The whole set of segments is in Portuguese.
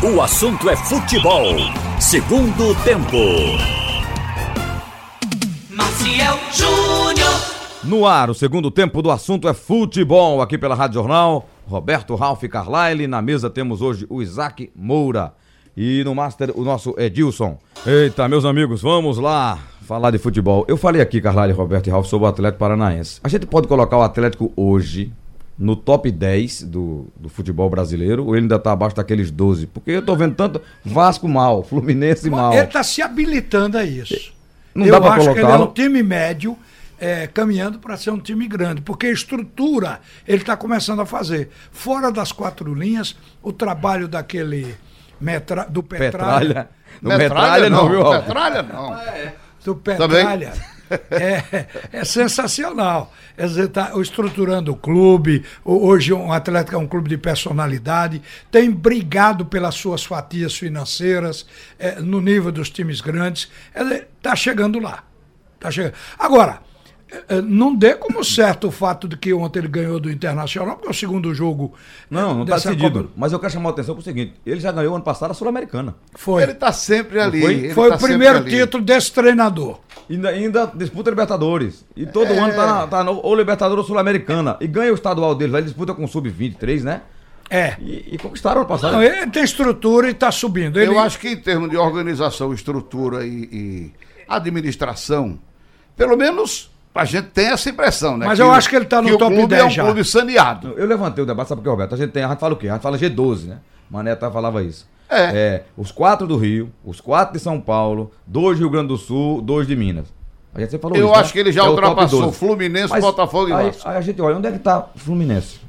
O assunto é futebol. Segundo tempo. Maciel Júnior. No ar, o segundo tempo do assunto é futebol, aqui pela Rádio Jornal. Roberto Ralph Carlyle. Na mesa temos hoje o Isaac Moura. E no Master, o nosso Edilson. Eita, meus amigos, vamos lá falar de futebol. Eu falei aqui, Carlyle, Roberto e Ralph, sobre o Atlético Paranaense. A gente pode colocar o Atlético hoje no top 10 do, do futebol brasileiro ou ele ainda tá abaixo daqueles 12? Porque eu tô vendo tanto Vasco mal, Fluminense mal. Ele está se habilitando a isso. Não Eu dá acho que ele é um time médio é, caminhando para ser um time grande, porque a estrutura ele está começando a fazer. Fora das quatro linhas, o trabalho daquele metra, do Petralha, Petralha. Não, metralha não, viu, Ralph? Metralha não. do Petralha é, é sensacional. Dizer, está estruturando o clube. O- Hoje o Atlético é um clube de personalidade, tem brigado pelas suas fatias financeiras é, no nível dos times grandes. Está chegando lá. Tá chegando. Agora, é, é, não dê como certo o fato de que ontem ele ganhou do Internacional, porque é o segundo jogo. Não, não tá dessa decidido. Copa- Mas eu quero chamar a atenção pro seguinte: ele já ganhou ano passado a Sul-Americana. Foi. Ele tá sempre ali. foi? ele Foi tá o primeiro título desse treinador. Ainda, ainda disputa Libertadores. E todo ano tá, na, tá no, ou Libertadores ou Sul-Americana. E ganha o estadual deles. Lá ele disputa com o Sub-23, né? É. E, e conquistaram ano passado. Não, ele tem estrutura e está subindo. Ele, Eu acho que em termos de organização, estrutura e, e administração, pelo menos a gente tem essa impressão, né? Mas eu acho que ele tá no que o top clube 10 é um já. clube saneado. Eu levantei o debate, sabe por quê, Roberto? A gente tem, a gente fala o quê? A gente fala G12, né? Mané até falava isso. É. os quatro do Rio, os quatro de São Paulo, dois do Rio Grande do Sul, dois de Minas. A gente falou Eu isso, né? acho que ele já É ultrapassou 12. Fluminense, Mas Botafogo e aí, Vasco. Aí a gente olha, onde é que tá o Fluminense?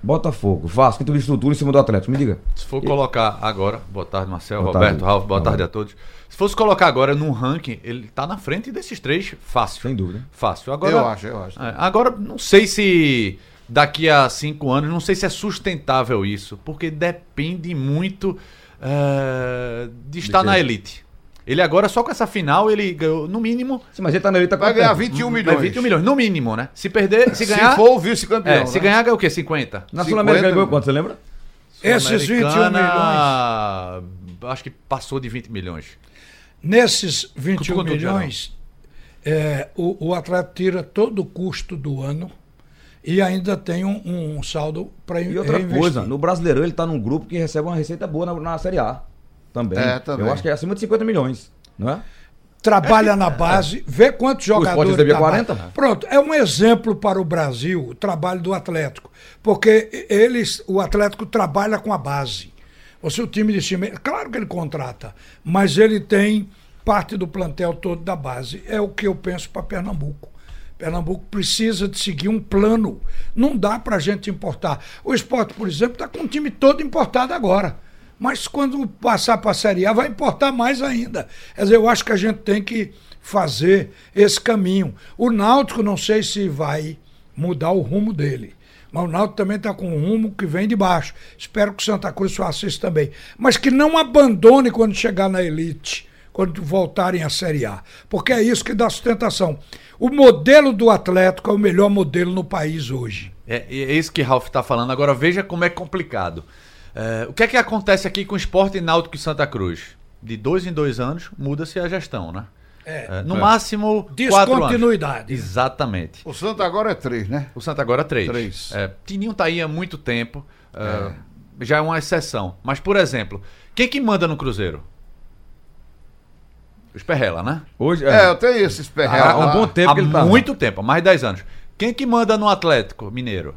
Botafogo, Vasco, que teve estrutura em cima do Atlético, me diga. Se for colocar agora, boa tarde, Marcel, Boa Roberto, tarde. Ralf, boa Boa tarde tarde. a todos. Se fosse colocar agora num ranking, ele tá na frente desses três, fácil. Sem dúvida. Fácil. Agora, Eu acho, eu acho. É, agora, não sei se daqui a cinco anos, não sei se é sustentável isso, porque depende muito é, de estar quê? na elite. Ele agora, só com essa final, ele ganhou, no mínimo, Sim, mas ele tá na elite, tá Vai ganhar tempo? 21 é milhões. 21 milhões, no mínimo, né? Se perder, se Se ganhar. for o vice-campeão. é, se né? ganhar, ganha o quê? 50? Na 50 Sul-Americana ganhou quanto, você lembra? Esses 21 milhões. Acho que passou de 20 milhões. Nesses 21 Quanto- quanto milhões, é, o, o atleta tira todo o custo do ano e ainda tem um, um saldo para E outra coisa, no Brasileirão ele tá num grupo que recebe uma receita boa na, na Série A. Também. É, também. Eu acho que é acima de 50 milhões, não é? Trabalha na base, vê quantos jogadores. da 40? base. Pronto, é um exemplo para o Brasil o trabalho do Atlético. Porque eles, o Atlético trabalha com a base. Você, o time de time, claro que ele contrata, mas ele tem parte do plantel todo da base. É o que eu penso para Pernambuco. Pernambuco precisa de seguir um plano. Não dá para a gente importar. O esporte, por exemplo, está com o time todo importado agora. Mas quando passar para a Série A, vai importar mais ainda. Quer dizer, eu acho que a gente tem que fazer esse caminho. O Náutico, não sei se vai mudar o rumo dele. Mas o Náutico também está com um rumo que vem de baixo. Espero que o Santa Cruz faça isso também. Mas que não abandone quando chegar na elite, quando voltarem à Série A. Porque é isso que dá sustentação. O modelo do Atlético é o melhor modelo no país hoje. É, é isso que Ralf está falando. Agora veja como é complicado. É, o que é que acontece aqui com o Esporte Náutico e Santa Cruz? De dois em dois anos muda-se a gestão, né? É, no máximo quatro anos. Descontinuidade. Exatamente. O Santa agora é três, né? O Santa agora três. Três. É, Tininho tá aí há muito tempo. é, Já é uma exceção. Mas, por exemplo, quem que manda no Cruzeiro? Os Perrela, né? Hoje, É, eu tenho esses perrelos. há um bom tempo há que ele tá. muito tempo, há mais de 10 anos. Quem que manda no Atlético Mineiro?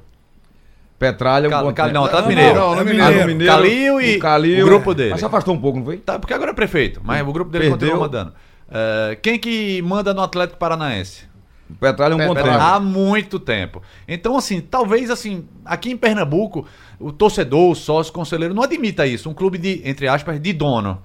Petralha, um Cal- bom Cal- não, Atlético Não, Mineiro. não, no Ah, Mineiro. no Mineiro, Calil e o Calil, o grupo é. dele. Mas se afastou um pouco, não foi? Tá, porque agora é prefeito, mas o grupo dele Perdeu. continua mandando. É, quem que manda no Atlético Paranaense? O Petralha é um bom Petralha. tempo. Há muito tempo. Então, assim, talvez assim, aqui em Pernambuco, o torcedor, o sócio, o conselheiro não admita isso. Um clube de, entre aspas, de dono.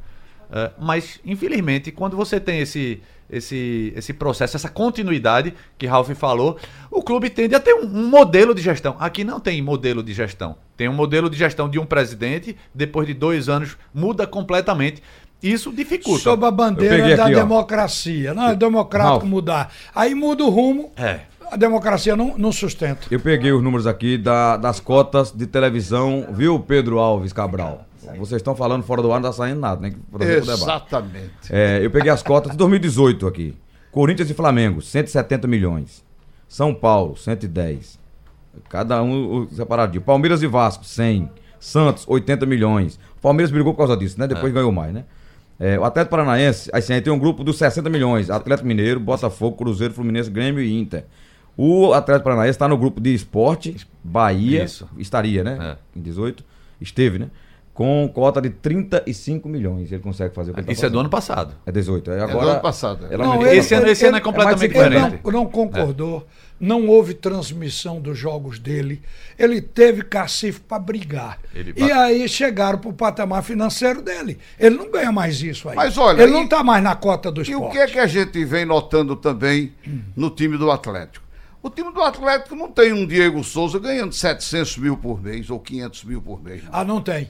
É, mas, infelizmente, quando você tem esse, esse, esse processo, essa continuidade que Ralf falou, o clube tende a ter um, um modelo de gestão. Aqui não tem modelo de gestão. Tem um modelo de gestão de um presidente, depois de dois anos muda completamente. Isso dificulta. Sob a bandeira da aqui, ó. democracia. Não é democrático Ralf. mudar. Aí muda o rumo. É. A democracia não, não sustenta. Eu peguei os números aqui da- das cotas de televisão, viu, Pedro Alves Cabral? Vocês estão falando fora do ar, não tá saindo nada, debate. Exatamente. É, eu peguei as cotas de 2018 aqui. Corinthians e Flamengo, 170 milhões. São Paulo, 110. Cada um separadinho. Palmeiras e Vasco, 100. Santos, 80 milhões. Palmeiras brigou por causa disso, né? Depois ganhou mais, né? É, o Atlético Paranaense, assim, aí tem um grupo dos 60 milhões. Atlético Mineiro, Botafogo, Cruzeiro, Fluminense, Grêmio e Inter. O Atlético Paranaense está no grupo de esporte, Bahia, Isso. estaria, né? Em 18, esteve, né? Com cota de 35 milhões. Ele consegue fazer o que ele tá Isso é do ano passado. É 18. Aí do agora, ano passado. ela Não, ele- esse ano, esse ano é completamente mais Ele diferente. não, não concordou, não houve transmissão dos jogos dele. Ele teve cacife para brigar. E aí chegaram para o patamar financeiro dele. Ele não ganha mais isso aí. Mas olha, ele e- não está mais na cota do E esporte. o que é que a gente vem notando também no time do Atlético? O time do Atlético não tem um Diego Souza ganhando 700 mil por mês ou 500 mil por mês. não. Ah, não tem.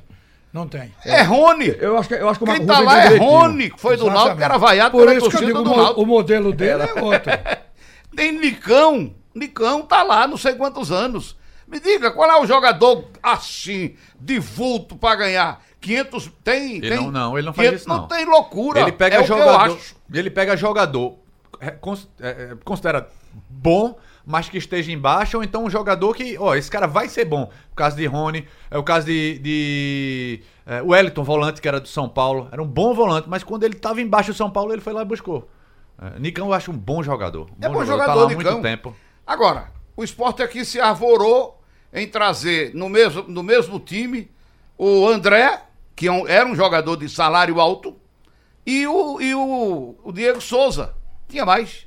Não tem. É Rony. Eu acho que, eu acho que o Quem tá Rubens lá é direitinho. Rony, que foi do Náutico, que era vaiado Por isso que eu digo, do o o modelo dele é outro. Tem Nicão. Nicão tá lá não sei quantos anos. Me diga, qual é o jogador assim, de vulto pra ganhar? 500, tem, Ele tem não, não, ele não faz 500, isso, não. tem loucura. Ele pega é o que eu jogador. acho. Ele pega jogador. é, é, é, considera bom, mas que esteja embaixo, ou então um jogador que, ó, esse cara vai ser bom. O caso de Rony, é o caso de. de é, Wellington, volante, que era do São Paulo. Era um bom volante, mas quando ele estava embaixo do São Paulo, ele foi lá e buscou. É, Nicão eu acho um bom jogador. Um É bom tá jogador, lá há Nicão. muito tempo. Agora, o esporte aqui se arvorou em trazer no mesmo, no mesmo time o André, que é era um jogador de salário alto, e o, e o, o Diego Souza. Tinha mais.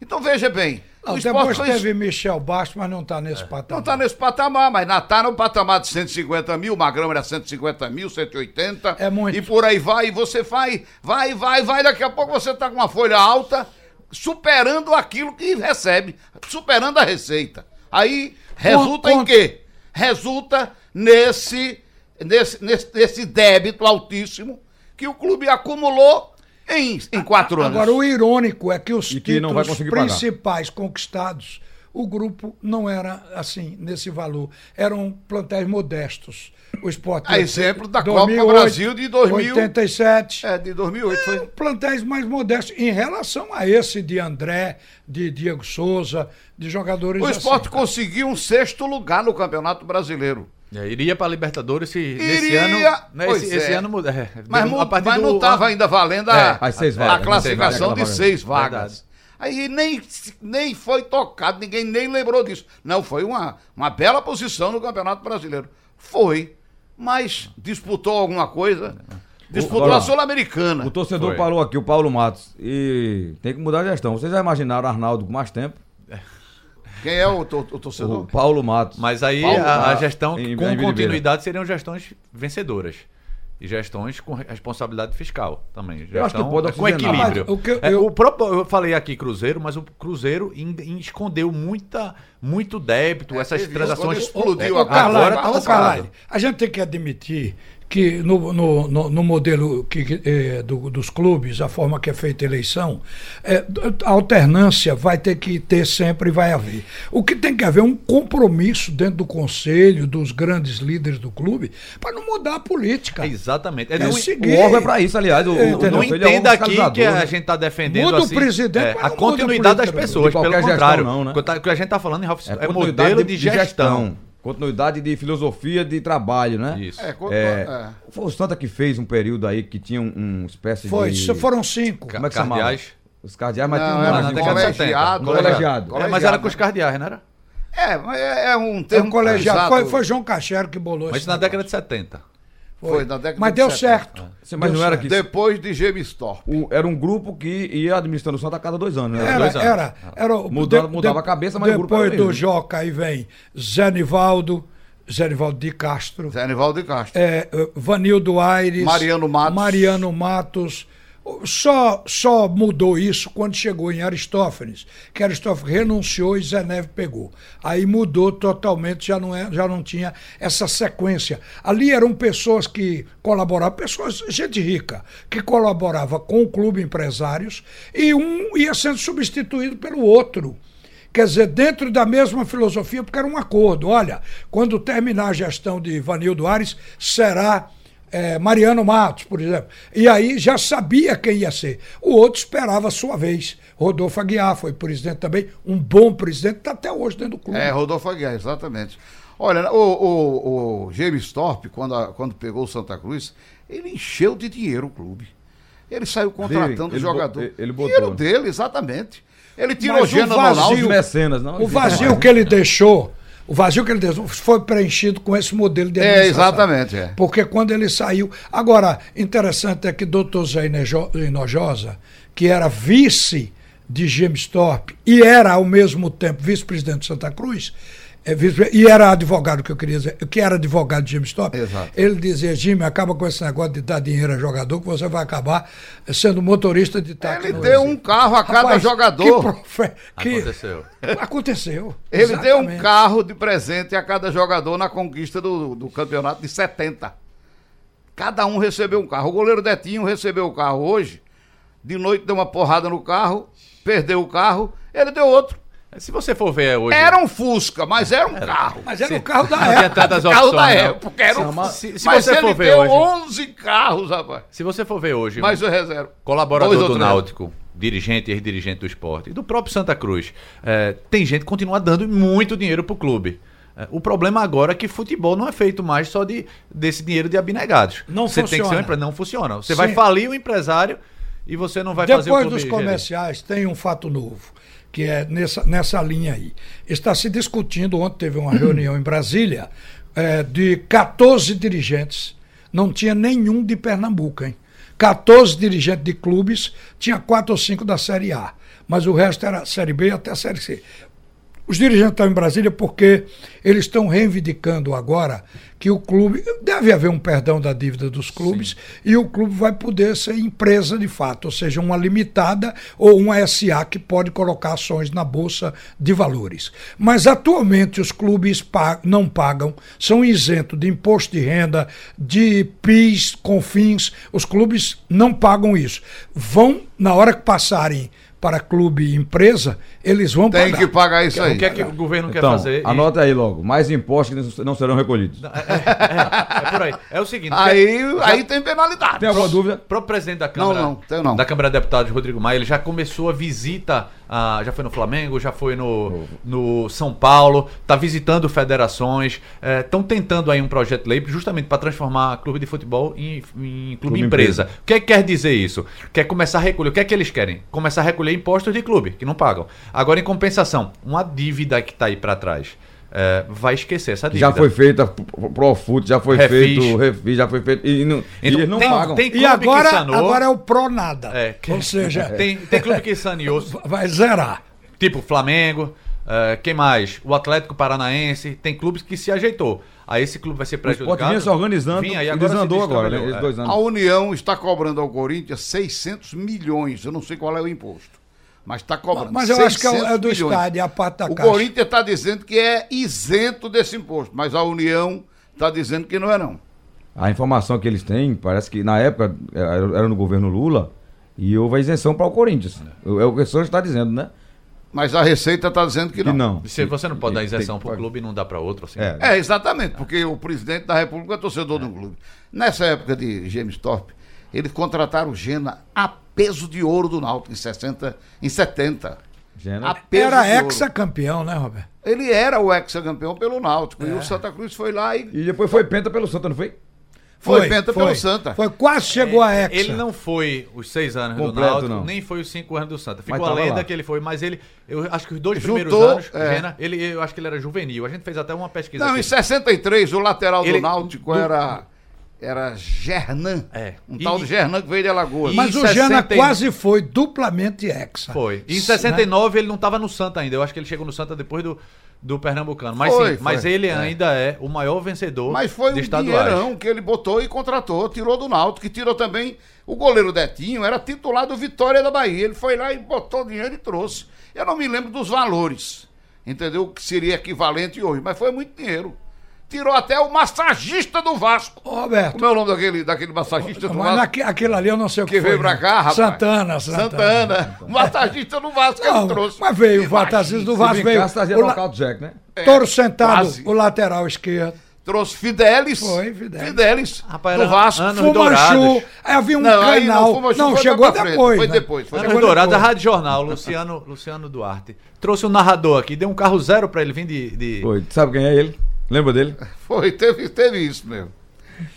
Então veja bem. O depois esporte fez- teve Michel Bastos, mas não está nesse patamar. não está nesse patamar, mas está no patamar de 150 mil, Magrão era 150 mil, 180. É muito. E por aí vai, e você vai, vai, vai, vai, daqui a pouco você está com uma folha alta, superando aquilo que recebe, superando a receita. Aí resulta em quê? Resulta nesse, nesse, nesse, nesse débito altíssimo que o clube acumulou em, em quatro anos. Agora, o irônico é que os E que não vai títulos conseguir pagar. principais conquistados, o grupo não era assim, nesse valor. Eram plantéis modestos. O esporte. A exemplo da Copa Brasil de 2000. 87. É, de 2008 foi. Plantéis mais modestos em relação a esse de André, de Diego Souza, de jogadores O esporte assim. conseguiu um sexto lugar no Campeonato Brasileiro. É, iria para Libertadores se nesse Iria, ano. Né, pois esse, esse é. ano muda. é, Mas, a partir mas do- não estava ainda valendo a, É, as seis a vagas, né? classificação Seis vagas, de seis Verdade. vagas. Aí nem, nem foi tocado, ninguém nem lembrou disso. Não, foi uma, uma bela posição no Campeonato Brasileiro. Foi, mas disputou alguma coisa. Disputou a. Sul-Americana. O torcedor Foi. falou aqui, o Paulo Matos. E tem que mudar a gestão. Vocês já imaginaram Arnaldo com mais tempo? Quem é o, o O torcedor? Paulo Matos. Mas aí Paulo, a, a gestão em- com em continuidade seriam gestões vencedoras. E gestões com responsabilidade fiscal também. Gestão, Eu acho que pode é, com equilíbrio. Mas o que eu- É, eu- o próprio, eu falei aqui Cruzeiro, mas o Cruzeiro in- in- escondeu muita, muito débito, essas teve isso, transações. explodiu É, a Ô, Carlyle, agora tá a gente tem que admitir que no, no, no- no modelo que, eh, do- dos clubes, a forma que é feita a eleição, eh, a alternância vai ter que ter sempre e vai haver. O que tem que haver é um compromisso dentro do conselho, dos grandes líderes do clube, para não mudar a política. É, Exatamente. É, É não, o O órgão é pra isso, aliás. O, o, o não é um entenda aqui que a né? gente está defendendo Muda o assim, presidente, é, mas a muda a continuidade das pessoas, de qualquer pelo gestão, contrário. não, né? O que tá- o que a gente está falando Ralf, é, continuidade modelo de, gestão. Continuidade de filosofia de trabalho, né? Isso. É, quando- É, é. Foi o Santa que fez um período aí que tinha um, um espécie Foi, de. isso foram cinco. Como é que chamava? Cardeais. Os cardeais, mas Não, tinha um era nome na de- década de 70. colegiado. Colegiado. É, mas era com os cardeais, não era? É, mas é, é um É termo um colegiado. Foi, foi João Cachero que bolou Mas esse na negócio. década de 70. Foi na década Mas de deu 70. certo. Sim, mas Deu não era que. Depois de Gemistor. o- era um grupo que ia administrando o Santa a cada dois anos, né? Era, dois anos. era, era. o- Mudava- mudava a cabeça, mas o grupo Depois era do mesmo. Joca aí vem Zé Nivaldo, Zé Nivaldo de Castro, Zé Anivaldo de Castro. é, eh, Vanildo Aires, Mariano Matos. Mariano Matos. Só, só mudou isso quando chegou em Aristófanes, que Aristófanes renunciou e Zé Neve pegou. Aí mudou totalmente, já não, é, já não tinha essa sequência. Ali eram pessoas que colaboravam, pessoas, gente rica, que colaborava com o clube empresários e um ia sendo substituído pelo outro. Quer dizer, dentro da mesma filosofia, porque era um acordo. Olha, quando terminar a gestão de Vanildo Ares, será é, Mariano Matos, por exemplo. E aí já sabia quem ia ser. O outro esperava a sua vez. Rodolfo Aguiar foi presidente também, um bom presidente, está até hoje dentro do clube. É, Rodolfo Aguiar, exatamente. Olha, o, o, o James Thorpe, quando, a- quando pegou o Santa Cruz, ele encheu de dinheiro o clube. Ele saiu contratando ele jogador. bo- ele botou. Dinheiro dele, exatamente. Ele tirou Mas o vazio- Ronaldo. mecenas, não? O vazio que ele deixou, o vazio que ele deixou foi preenchido com esse modelo de É, administração. exatamente, é. Porque quando ele saiu. Agora, interessante é que doutor Zé Hinojosa, que era vice de James Thorpe e era ao mesmo tempo vice-presidente de Santa Cruz, é, e era advogado, que eu queria dizer, que era advogado de Thorpe, Exato. ele dizia, Jimmy, acaba com esse negócio de dar dinheiro a jogador, que você vai acabar sendo motorista de táxi. Ele deu Recife." um carro a cada Rapaz, jogador. Que profe... que- Aconteceu. Aconteceu. Ele deu um carro de presente a cada jogador na conquista do, do campeonato de 70. Cada um recebeu um carro. O goleiro Detinho recebeu o carro hoje. De noite deu uma porrada no carro, perdeu o carro, ele deu outro. Se você for ver hoje. Era um Fusca, mas era um carro. Mas era o carro da época. carro opções. da época. Era um se- se mas você ele for ver deu hoje- 11 carros, rapaz. Se você for ver hoje, Mas o reserva. colaborador do. Náutico, dirigente e ex-dirigente do esporte, e do próprio Santa Cruz, é, tem gente que continua dando muito dinheiro pro clube. É, o problema agora é que futebol não é feito mais só de, desse dinheiro de abnegados. Não você tem que ser um funciona. empre- Não funciona. Você Sim. vai falir o empresário e você não vai fazer o Depois clube dos gerir. comerciais, tem um fato novo, que é nessa, nessa linha aí. Está se discutindo, ontem teve uma reunião em Brasília, eh, de 14 dirigentes. Não tinha nenhum de Pernambuco, hein? 14 dirigentes de clubes, tinha quatro ou cinco da Série A. Mas o resto era Série B até Série C. Os dirigentes estão em Brasília porque eles estão reivindicando agora que o clube. Deve haver um perdão da dívida dos clubes e o clube vai poder ser empresa de fato, ou seja, uma limitada ou uma SA que pode colocar ações na Bolsa de Valores. Mas atualmente os clubes não pagam, são isentos de imposto de renda, de PIS, CONFINS, os clubes não pagam isso. Vão, na hora que passarem para clube e empresa, eles vão Tem pagar. que pagar isso aí. O que é que o governo quer Então, fazer? E- anota aí logo. Mais impostos que não serão recolhidos. É por aí. É o seguinte. Aí, já- aí tem penalidade. Tem alguma dúvida? Pro presidente da Câmara, não, tenho não. da Câmara de Deputados, Rodrigo Maia, ele já começou a visita, ah, já foi no Flamengo, já foi no, no São Paulo, tá visitando federações, estão tentando aí um projeto de lei justamente para transformar clube de futebol em, em clube, Clube empresa. empresa. O que, é que quer dizer isso? Quer começar a recolher, o que é que eles querem? Começar a recolher impostos de clube, que não pagam. Agora, em compensação, uma dívida que tá aí para trás, eh, vai esquecer essa dívida. já foi feita pro pro Foot, já foi Refis. feito, refis, já foi feito. E, não, e Então, eles não tem- pagam. tem- E agora, que sanou. agora é o Pro Nada. É, que- Ou seja, Tem, tem clube que saneou, vai zerar. Tipo Flamengo, eh, quem mais? O Atlético Paranaense, tem clubes que se ajeitou. Aí esse clube vai ser prejudicado. vinha se organizando Vinha, e agora se desandou agora, né? é. A. União está cobrando ao Corinthians 600 milhões. Eu não sei qual é o imposto. Mas está cobrando. Mas eu acho que é o- 600 é do milhões. estádio, é a parte da O caixa. Corinthians está dizendo que é isento desse imposto, mas a União está dizendo que não é não. A informação que eles têm, parece que na época era no governo Lula e houve a isenção para o Corinthians. É o que o senhor está dizendo, né? Mas a Receita está dizendo que Que não. não. Se você não pode dar isenção para o clube e não dá para outro, assim. É. É, exatamente, porque o presidente da República é torcedor do clube. Nessa época de James Thorpe, eles contrataram o Gena a peso de ouro do Náutico em 60, em 70. Gena- A peso Era ex-campeão, né, Roberto? Ele era o ex-campeão pelo Náutico. E o Santa Cruz foi lá e E depois foi penta pelo Santa, não foi? foi, penta pelo Santa. Foi, quase chegou a ex. Ele não foi os seis anos do Completo, Náutico, não. nem foi os cinco anos do Santa. Ficou a lenda lá. que ele foi, mas ele, eu acho que os dois Juntou, primeiros anos, é. Gena, ele, eu acho que ele era juvenil. A gente fez até uma pesquisa Não, aqui. em 63, o lateral Ele- do Náutico do- era, era Gernan. É. Um E- tal de Gernan que veio de Alagoas. E- Mas em o Gena 60 e- quase foi duplamente ex. Foi. Em Né? 69 ele não estava no Santa ainda. Eu acho que ele chegou no Santa depois do, do Pernambucano. Mas Foi, sim, mas foi. ele ainda é o maior vencedor Mas foi de um estaduais. dinheirão que ele botou e contratou, tirou do Náutico, que tirou também o goleiro Detinho, era titular do Vitória da Bahia. Ele foi lá e botou dinheiro e trouxe. Eu não me lembro dos valores, entendeu? Que seria equivalente hoje, mas foi muito dinheiro. Tirou até o massagista do Vasco. Ô, Roberto, Como é o nome daquele, daquele massagista do mas Vasco? naque- aquele ali eu não sei o que, Que foi. veio pra não. cá, rapaz. Santana, Santana. Santana. O massagista do Vasco Não, ele trouxe. mas veio o fantasista do Vasco, veio. O la- knockout Jack, né? Touro sentado, quase. o lateral esquerdo. Trouxe Fidelis. Foi, Fidelis. Fidelis. Rapaz, do Vasco. Fumanchu, aí havia um Não, aí não, canal. Não, foi chegou depois. foi né? depois, foi Anos Chegou Dourados, a depois. Rádio Jornal, Luciano, Luciano Duarte. Trouxe um narrador aqui, deu um carro zero pra ele vir de. de- Foi. Sabe quem é ele? Lembra dele? Foi, teve, teve isso mesmo.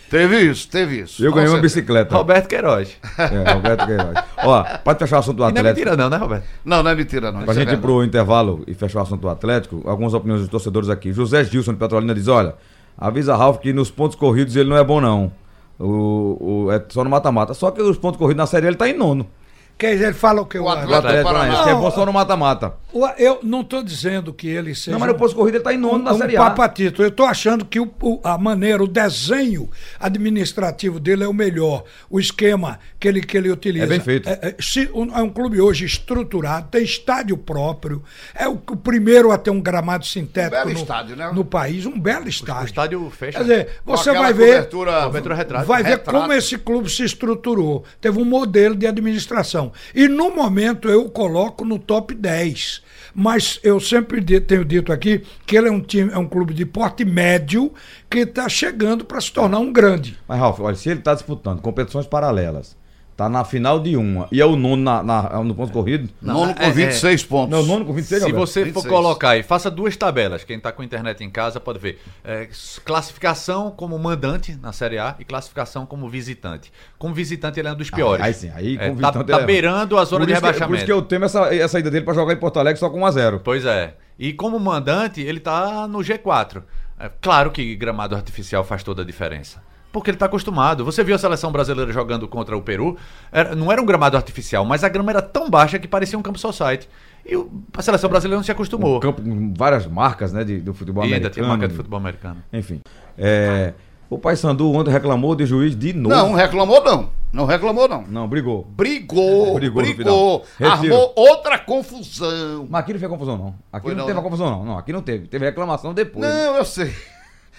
Teve isso, teve isso. Eu ganhei uma bicicleta. Roberto Queiroz. É, Roberto Queiroz. Ó, pode fechar o assunto do E não é Atlético. mentira, não, né, Roberto? Não, não é mentira, não. Pra isso é gente ir verdade. pro intervalo e fechar o assunto do Atlético, algumas opiniões dos torcedores aqui. José Gilson de Petrolina diz: olha, avisa Ralf que nos pontos corridos ele não é bom, não. O, o- é só no mata-mata. Só que os pontos corridos na série ele tá em nono. Quer dizer, ele fala o que eu O acho. O Atlético Atlético Paranaense, que é Não, bom só no mata-mata. O- Eu não estou dizendo que ele seja. Não, mas no pontos corridos ele tá em nono na um série A. papatito. Eu estou achando que o- o- a maneira, o desenho administrativo dele é o melhor. O esquema que ele, que ele utiliza. É bem feito. É, é, se- um, é um clube hoje estruturado, tem estádio próprio. É o, o primeiro a ter um gramado sintético belo no, estádio, né? no país. Um belo O estádio. estádio fecha. Quer dizer, você vai ver. cobertura- Cobertura retrato. Vai ver Retrato. como esse clube se estruturou. Teve um modelo de administração. E no momento eu coloco no top 10. Mas eu sempre tenho dito aqui que ele é um time, é um clube de porte médio que está chegando para se tornar um grande. Mas, Ralf, olha, se ele tá disputando competições paralelas, tá na final de uma e é o nono na, na- no ponto corrido. Nono com é- 26 pontos. Não, o nono com 26 Se você for 26. colocar aí, faça duas tabelas. Quem está com internet em casa pode ver. É, classificação como mandante na Série A e classificação como visitante. Como visitante, ele é um dos piores. aí sim, aí É, como tá, visitante tá ele é- beirando a zona de isso que- rebaixamento. Por isso que eu temo essa, essa ida dele pra jogar em Porto Alegre só com 1x0. Pois é. E como mandante, ele tá no G4. É, claro que gramado artificial faz toda a diferença. Porque ele está acostumado. Você viu a seleção brasileira jogando contra o Peru? Era- não era um gramado artificial, mas a grama era tão baixa que parecia um campo society. E o- a seleção brasileira não se acostumou. Um campo com várias marcas, né, de, do futebol e ainda americano. tinha marca de futebol americano. Enfim. É, o Paysandu ontem reclamou de juiz de novo. Não, reclamou não. Não reclamou não. Não, brigou. Brigou, Brigou brigou. Retiro. armou outra confusão. Mas aqui não fez confusão, não. Aqui Foi não, não, teve né? a confusão, não. Não, aqui não teve. Teve reclamação depois. Não, eu sei.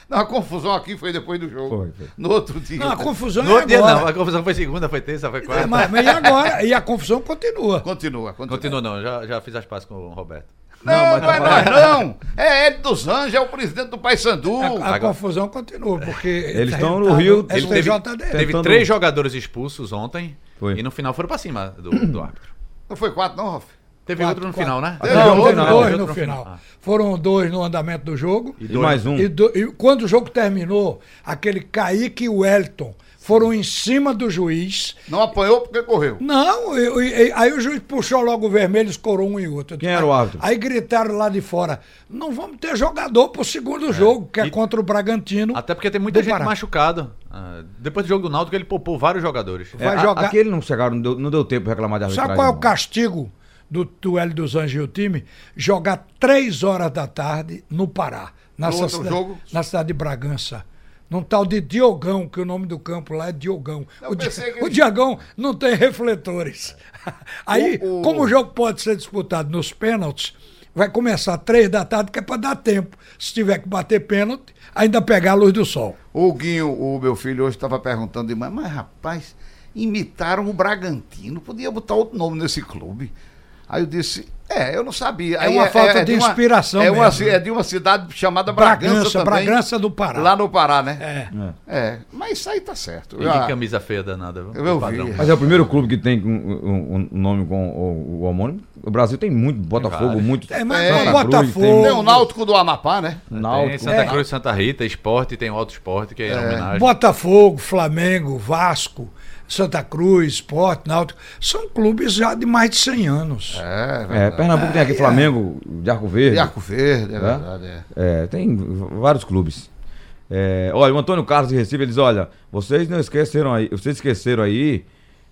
Não, a confusão aqui foi depois do jogo. Foi, foi. No outro dia. Não, a confusão No é outro dia agora. não, a confusão foi segunda, foi terça, foi quarta. É, mas, mas e agora? E a confusão continua. Continua, continua. Continua não, já, já fiz as pazes com o Roberto. Não, Não, mas não, é tá não. É Hélio dos Anjos, é o presidente do Paysandu. A, a Agora- confusão continua, porque. Eles tá estão no resultado Rio, ele teve, teve três jogadores expulsos ontem Foi. e no final foram pra cima do, do árbitro. Não foi quatro, não, Ralf? Teve Quatro, outro no quatro. final, né? Teve Não, outro, não. dois Teve no outro final. Ah. Foram dois no andamento do jogo. E mais um. E, do- e quando o jogo terminou, aquele Kaique e o Wellington foram em cima do juiz. Não apanhou porque correu. Não, e- e- e- aí o juiz puxou logo o vermelho, escorou um e outro. Quem era o árbitro? Aí gritaram lá de fora: não vamos ter jogador pro segundo jogo, que é E- contra o Bragantino. Até porque tem muita gente Pará. machucado. Ah, depois do jogo do Náutico, ele poupou vários jogadores. É, vai jogar- Aqui eles não chegaram, não deu, não deu tempo de reclamar de arbitragem. Sabe qual é o não. castigo do, Hélio dos Anjos e o time? Jogar três horas da tarde no Pará. Nessa No cidade, jogo? Na cidade de Bragança. Num tal de Diogão, que o nome do campo lá é Diogão. O, Di- que o ele- Diogão não tem refletores. Aí, O- o- como o jogo pode ser disputado nos pênaltis, vai começar três da tarde, que é para dar tempo. Se tiver que bater pênalti, ainda pegar a luz do sol. O Guinho, o meu filho, hoje estava perguntando mãe, mas rapaz, imitaram o Bragantino, podia botar outro nome nesse clube. Aí eu disse, é, eu não sabia. É Aí uma falta de uma- inspiração é, uma, mesmo, né? é de uma cidade chamada Bragança, Bragança, também. Bragança do Pará. Lá no Pará, né? É. É, mas isso aí tá certo. E Ah, que camisa feia danada, viu? Eu vi. Mas é o primeiro clube que tem um, um- um nome com o, o homônimo. O Brasil tem muito, Botafogo, muito. É, mas É, Botafogo. Tem Tem o Náutico do Amapá, né? Náutico. Tem Santa É. Cruz, Santa Rita, Esporte, tem o Alto Esporte, que é, em homenagem. Botafogo, Flamengo, Vasco, Santa Cruz, Sport, Náutico, são clubes já de mais de 100 anos. É, É, Pernambuco tem aqui Flamengo, de Arco Verde. E Arco Verde, é, É? verdade. É. É, tem vários clubes. É, olha, o Antônio Carlos de Recife, ele diz, olha, vocês não esqueceram aí, vocês esqueceram aí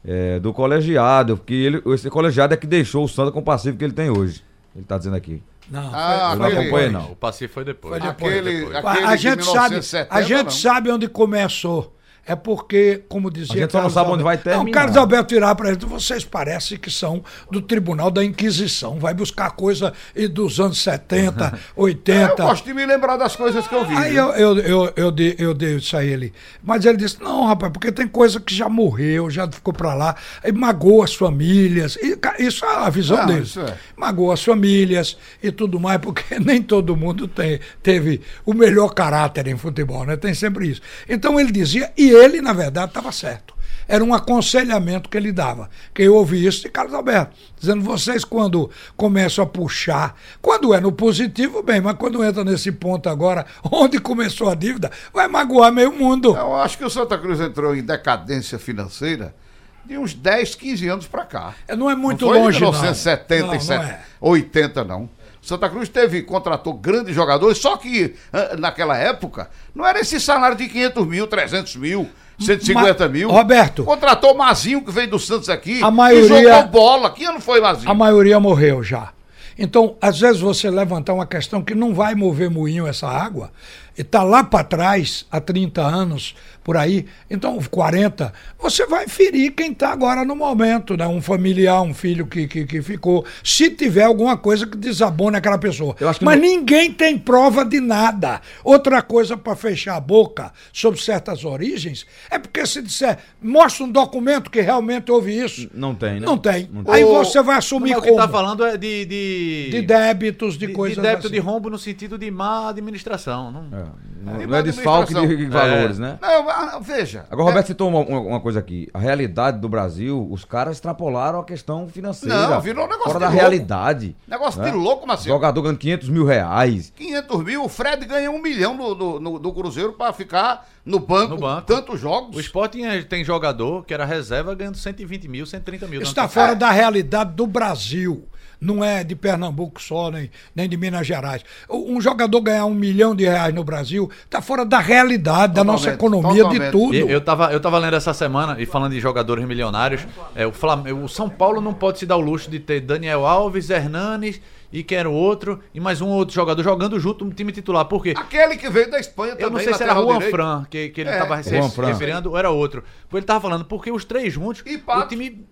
é, do colegiado, porque ele, esse colegiado é que deixou o Santa com o passivo que ele tem hoje. Ele tá dizendo aqui. Não, Ah, Eu não acompanhei, não. O passe foi depois. Foi depois. Aquele, Depois. aquele a de gente sabe, 1970, a gente não. sabe onde começou é porque, como dizia. A gente só não Carlos sabe onde vai Alberto- Não, terminar. Carlos Alberto virar para ele, vocês parecem que são do Tribunal da Inquisição. Vai buscar coisa dos anos 70, Eu 80. gosto de me lembrar das coisas que eu vi. Aí eu, eu, eu, eu, dei, eu dei isso a ele. Mas ele disse: não, rapaz, porque tem coisa que já morreu, já ficou pra lá, e magoa as famílias. E, isso é a visão Não, dele. isso é. Magoa as famílias e tudo mais, porque nem todo mundo tem, teve o melhor caráter em futebol, né? Tem sempre isso. Então ele dizia, e ele, na verdade, estava certo. Era um aconselhamento que ele dava. Que eu ouvi isso de Carlos Alberto, dizendo: vocês, quando começam a puxar, quando é no positivo, bem, mas quando entra nesse ponto agora, onde começou a dívida, vai magoar meio mundo. Eu acho que o Santa Cruz entrou em decadência financeira de uns 10, 15 anos pra cá. Não é muito não foi longe, de não. 1970 Não, e não set- é. 80, não. Santa Cruz teve, contratou grandes jogadores, só que naquela época não era esse salário de 500 mil, 300 mil, 150 Ma- mil. Roberto. Contratou o Mazinho, que veio do Santos aqui, A maioria- e jogou bola. Que ano foi Mazinho? A maioria morreu já. Então, às vezes você levantar uma questão que não vai mover moinho essa água, e está lá para trás, há 30 anos, por aí, então 40, você vai ferir quem está agora no momento, né? Um familiar, um filho que, que, que ficou. Se tiver alguma coisa que desabone aquela pessoa. Eu acho que Mas não- ninguém tem prova de nada. Outra coisa para fechar a boca sobre certas origens é porque se disser, mostra um documento que realmente houve isso. Não tem, né? Não tem. Não tem. Aí O- você vai assumir Mas o que como? tá falando é de. De, De débitos, de, de- de coisas débito assim. de rombo no sentido de má administração. Não, É, não, De não é desfalque de, de valores, né? Não, ah, veja. Agora, o Roberto citou uma, uma- coisa aqui. A realidade do Brasil, os caras extrapolaram a questão financeira. Não, virou um negócio Fora de da louco. realidade. Negócio né? de louco, Marcelo. Jogador ganhando 500 mil reais. 500 mil, o Fred ganha um milhão do, do, no- do Cruzeiro pra ficar no banco, No banco. tantos jogos. O Sport tem, tem jogador que era reserva ganhando 120 mil, 130 mil. Isso está fora da realidade do Brasil. Não é de Pernambuco só, nem, nem de Minas Gerais. Um jogador ganhar um milhão de reais no Brasil está fora da realidade, da nossa Totalmente, economia, de tudo. Eu, eu, tava, eu tava lendo essa semana e falando de jogadores milionários. É, o, Flam- o São Paulo não pode se dar o luxo de ter Daniel Alves, Hernanes e quem era o outro, e mais um outro jogador jogando junto no time titular. Por quê? Aquele que veio da Espanha também. Eu não sei se era Juan direito. Fran que, que ele É, tava se referindo, ou era outro. Porque ele tava falando, porque os três juntos, E o time.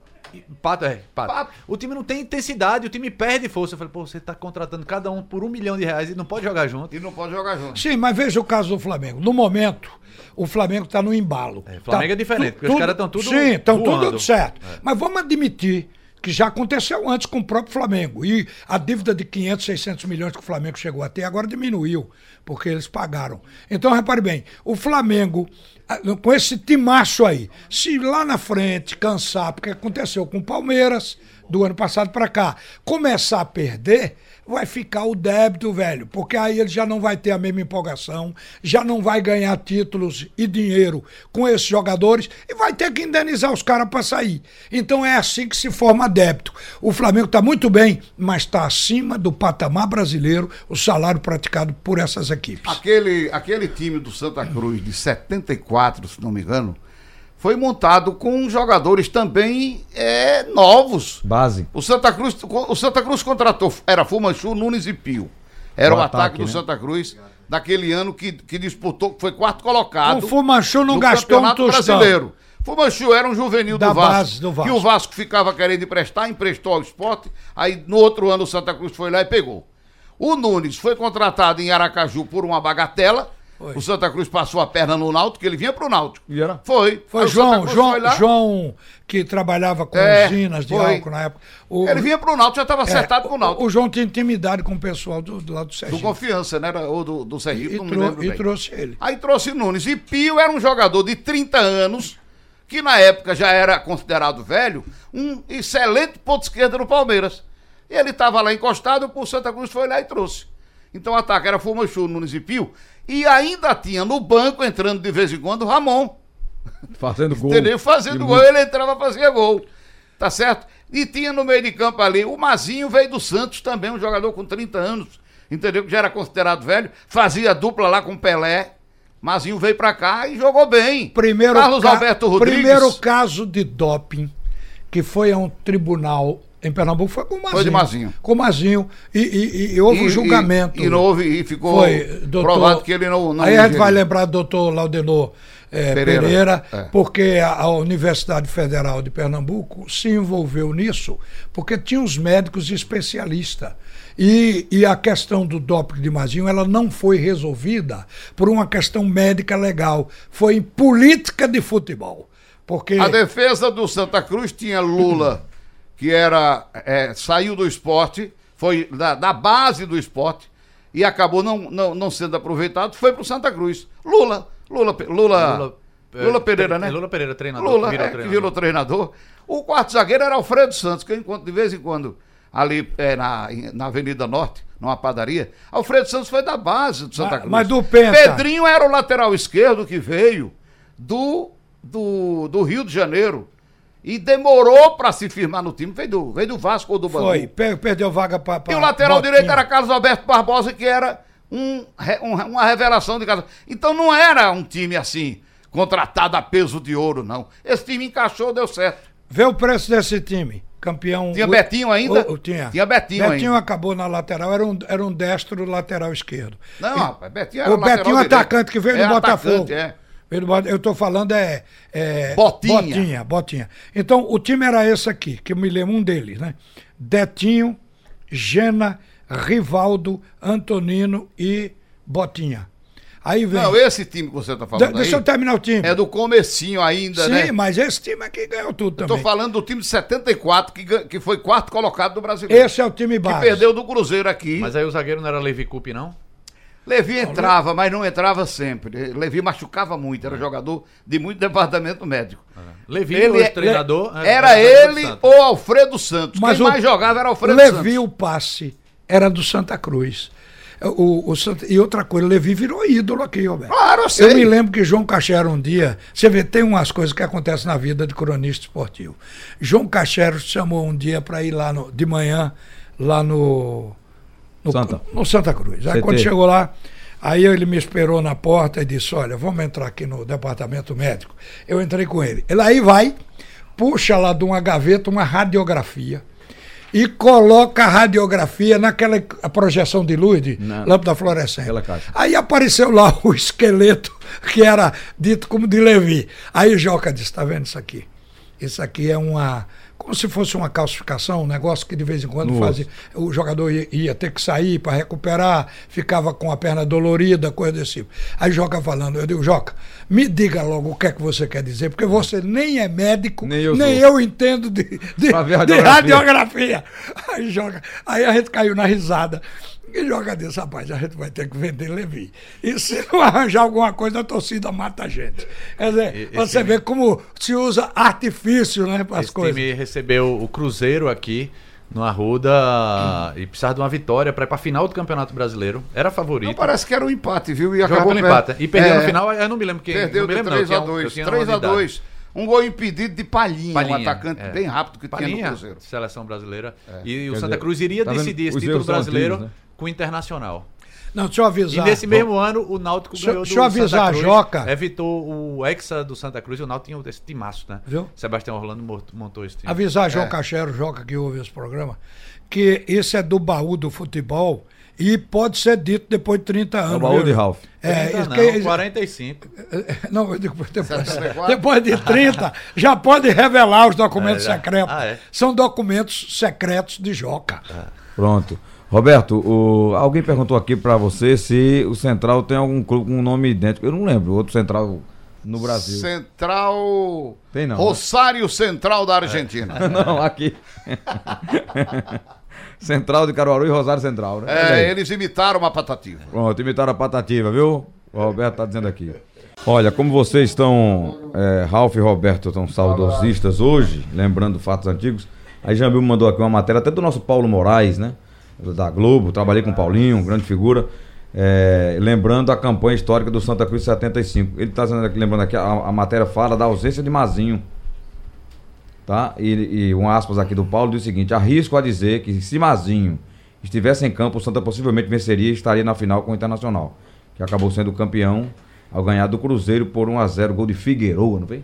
Pato, é, Pato. Pato. O time não tem intensidade, o time perde força. Eu falei, pô, você tá contratando cada um por um milhão de reais e não pode jogar junto. E não pode jogar junto. Sim, mas veja o caso do Flamengo. No momento, o Flamengo está no embalo. É, Flamengo Tá é diferente, tu- porque os caras tão tudo Sim, estão tudo certo. Mas vamos admitir que já aconteceu antes com o próprio Flamengo. E a dívida de 500, 600 milhões que o Flamengo chegou a ter agora diminuiu, porque eles pagaram. Então, repare bem, o Flamengo, ah, com esse timaço aí, se lá na frente cansar, porque aconteceu com o Palmeiras do ano passado para cá, começar a perder, vai ficar o débito, velho, porque aí ele já não vai ter a mesma empolgação, já não vai ganhar títulos e dinheiro com esses jogadores e vai ter que indenizar os caras para sair. Então é assim que se forma débito. O Flamengo está muito bem, mas está acima do patamar brasileiro o salário praticado por essas equipes. Aquele, aquele time do Santa Cruz de 74, se não me engano, foi montado com jogadores também é, novos. Base. O Santa Cruz, o Santa Cruz contratou, era Fumanchu, Nunes e Pio. Era O o ataque, ataque, do né? Santa Cruz daquele ano que, que disputou, foi quarto colocado. O Fumanchu não no gastou um Campeonato tostão. Brasileiro. Fumanchu era um juvenil do Vasco, do Vasco. que o Vasco ficava querendo emprestar, emprestou ao esporte, aí no outro ano o Santa Cruz foi lá e pegou. O Nunes foi contratado em Aracaju por uma bagatela, o Santa Cruz passou a perna no Náutico, ele vinha pro Náutico. E era? Foi. Foi Aí o João, João, foi João, que trabalhava com É, usinas de foi. álcool na época. O, Ele vinha pro Náutico, já estava é, acertado com o Náutico. O João tinha intimidade com o pessoal do, do lado do Do Sergipe. Confiança, né? Ou do, do Sergipe, E, não me lembro e bem. trouxe ele. Aí trouxe Nunes. E Pio era um jogador de 30 anos, que na época já era considerado velho, um excelente ponto esquerda no Palmeiras. E ele estava lá encostado, o Santa Cruz foi lá e trouxe. Então o ataque era Fumanchu, Nunes e Pio. E ainda tinha no banco, entrando de vez em quando, o Ramon. Fazendo gol. Entendeu? Fazendo E gol, muito- ele entrava fazia gol. Tá certo? E tinha no meio de campo ali, o Mazinho veio do Santos também, um jogador com 30 anos. Entendeu? Que já era considerado velho. Fazia dupla lá com o Pelé. Mazinho veio pra cá e jogou bem. Primeiro, Carlos ca- Alberto Rodrigues. primeiro caso de doping que foi a um tribunal Em Pernambuco foi com o Mazinho. Foi de Mazinho. Com o Mazinho. E, e- e houve um E- julgamento. E, e não houve, e ficou Foi, doutor- provado que ele não. não Aí a gente vai lembrar do doutor Laudenor eh, Pereira, Pereira, é. porque a, a Universidade Federal de Pernambuco se envolveu nisso, porque tinha os médicos especialistas. E, e a questão do doping de Mazinho ela não foi resolvida por uma questão médica legal, foi em política de futebol. Porque A defesa do Santa Cruz tinha Lula, que era é, saiu do esporte, foi da, da base do esporte e acabou não, não, não sendo aproveitado, foi pro Santa Cruz. Lula, Lula, Lula, Lula, é, Pereira, né? Lula Pereira, treinador. Lula, que virou é, que treinador. virou treinador. O quarto zagueiro era Alfredo Santos, que eu encontro de vez em quando ali é, na, na Avenida Norte, numa padaria. Alfredo Santos foi da base do Santa Mas- Cruz. mas do Penta? Pedrinho era o lateral esquerdo que veio do, do, do Rio de Janeiro. E demorou para se firmar no time. Veio do, veio do Vasco ou do Bangu. foi, per- perdeu vaga para. E o lateral direito era Carlos Alberto Barbosa, que era um, um- uma revelação de casa. Então não era um time assim, contratado a peso de ouro, não. Esse time encaixou, deu certo. Vê o preço desse time. Campeão. Tinha o- Betinho ainda? o- o- tinha. Tinha Betinho ainda. acabou na lateral, era um, era um destro lateral esquerdo. Não, E- rapaz, Betinho era o Betinho, direito. atacante que veio É, do Botafogo. é. Bota- Eu tô falando é, é. Botinha. Botinha, Botinha. Então, o time era esse aqui, que eu me lembro um deles, né? Detinho, Gena, Rivaldo, Antonino e Botinha. Aí vem. Não, esse time que você tá De- falando deixa eu terminar o time. é do comecinho ainda, Sim, né? mas esse time aqui ganhou tudo Tô também. falando do time de 74, que, que foi quarto colocado do Brasileiro. Esse é o time que base. perdeu do Cruzeiro aqui. Mas aí o zagueiro não era Levi Coupe, não? Levi entrava, mas não entrava sempre. Levi machucava muito, era jogador de muito departamento médico. Levi, Ele hoje é- treinador. é, Era do ele ou Alfredo Santos. Mas Quem o mais jogava era Alfredo Levi, Santos. o passe, era do Santa Cruz. O, o Santa- e outra coisa, Levi virou ídolo aqui, Roberto. Claro, eu sei. Eu me lembro que João Cachero um dia. Você vê, tem umas coisas que acontecem na vida de cronista esportivo. João Cachero chamou um dia para ir lá no- de manhã, lá no. No Santa. no Santa Cruz. Aí CT. quando chegou lá, aí ele me esperou na porta e disse: Olha, vamos entrar aqui no departamento médico. Eu entrei com ele. Ele aí vai, puxa lá de uma gaveta uma radiografia e coloca a radiografia naquela a projeção de luz de Na- lâmpada fluorescente. Aí apareceu lá o esqueleto que era dito como de Levi. Aí o Joca disse: está vendo isso aqui? Isso aqui é uma. Como se fosse uma calcificação, um negócio que de vez em quando No fazia. O jogador ia, ia ter que sair para recuperar, ficava com a perna dolorida, coisa desse tipo. Aí Joca falando, eu digo, Joca, me diga logo o que é que você quer dizer, porque você nem é médico, Nem eu nem eu entendo de, de, de radiografia. radiografia. Aí Joca, aí a gente caiu na risada. E joga desse, rapaz, a gente vai ter que vender Levi. E se não arranjar alguma coisa, a torcida mata a gente. Quer dizer, E- você esse- vê como se usa artifício, né, para as Esse coisas. time recebeu o Cruzeiro aqui no Arruda e precisava de uma vitória para ir para a final do Campeonato Brasileiro. Era favorito. Não, parece que era um empate, viu? E acabou pelo per- empate. E perdeu É, no final, eu não me lembro quem. Perdeu não me de lembro, um- 3x2. eu tinha uma 3x2. Um gol impedido de Palhinha, um Palhinha, atacante é. bem rápido que tinha no Palhinha, Cruzeiro. seleção brasileira. E o Quer Santa Cruz iria tá decidir esse título brasileiro antigos, né? Com o Internacional. Não, deixa eu E avisar. nesse mesmo ano, o Náutico Deixa ganhou do deixa eu avisar Santa a Cruz, Joca. Evitou o Hexa do Santa Cruz e o Náutico tinha esse timaço, né? Viu? Sebastião Orlando mont- montou esse time. Avisar João É. Cachero, Joca, que ouve esse programa, que esse é do baú do futebol e pode ser dito depois de 30 anos. É o baú viu? de Ralph. É, Ainda isso não, que- 45. Não, eu digo, depois, 74? depois de 30, já pode revelar os documentos É, secretos. Ah, é? São documentos secretos de Joca. Pronto. Roberto, o- alguém perguntou aqui pra você se o Central tem algum clube com um nome idêntico. Eu não lembro, outro Central no Brasil. Central. Tem não, né? Rosário Central da Argentina. Não, aqui. Central de Caruaru e Rosário Central, né? É, eles imitaram uma patativa. Pronto, imitaram a patativa, viu? O Roberto tá dizendo aqui. Olha, como vocês estão, é, Ralf e Roberto estão saudosistas hoje, lembrando fatos antigos, aí Jambil mandou aqui uma matéria até do nosso Paulo Moraes, né? Da Globo, trabalhei com o Paulinho, grande figura, é, lembrando a campanha histórica do Santa Cruz 75. Ele está lembrando aqui, a, a matéria fala da ausência de Mazinho. Tá? E, e um aspas aqui do Paulo diz o seguinte: arrisco a dizer que se Mazinho estivesse em campo, o Santa possivelmente venceria e estaria na final com o Internacional, que acabou sendo campeão ao ganhar do Cruzeiro por 1 a 0 gol de Figueroa, não foi?